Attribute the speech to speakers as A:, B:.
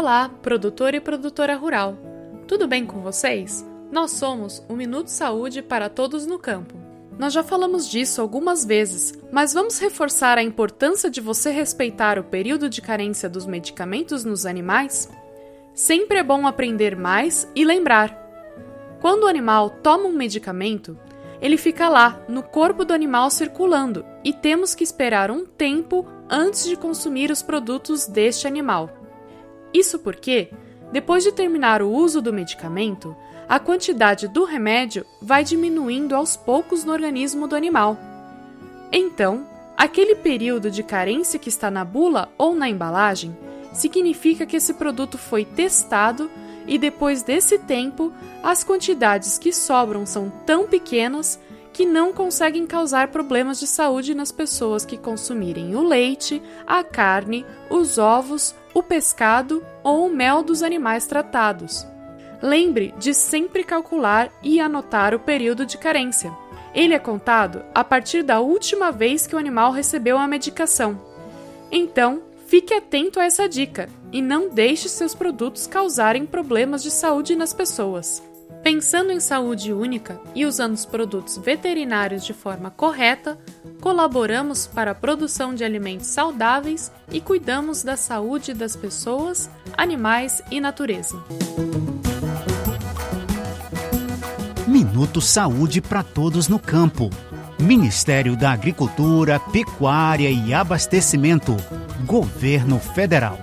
A: Olá, produtor e produtora rural. Tudo bem com vocês? Nós somos o Minuto Saúde para todos no campo. Nós já falamos disso algumas vezes, mas vamos reforçar a importância de você respeitar o período de carência dos medicamentos nos animais? Sempre é bom aprender mais e lembrar. Quando o animal toma um medicamento, ele fica lá, no corpo do animal circulando, e temos que esperar um tempo antes de consumir os produtos deste animal. Isso porque, depois de terminar o uso do medicamento, a quantidade do remédio vai diminuindo aos poucos no organismo do animal. Então, aquele período de carência que está na bula ou na embalagem significa que esse produto foi testado e depois desse tempo, as quantidades que sobram são tão pequenas que não conseguem causar problemas de saúde nas pessoas que consumirem o leite, a carne, os ovos, o pescado ou o mel dos animais tratados. Lembre de sempre calcular e anotar o período de carência. Ele é contado a partir da última vez que o animal recebeu a medicação. Então, fique atento a essa dica e não deixe seus produtos causarem problemas de saúde nas pessoas. Pensando em saúde única e usando os produtos veterinários de forma correta, colaboramos para a produção de alimentos saudáveis e cuidamos da saúde das pessoas, animais e natureza.
B: Minuto Saúde para Todos no Campo. Ministério da Agricultura, Pecuária e Abastecimento. Governo Federal.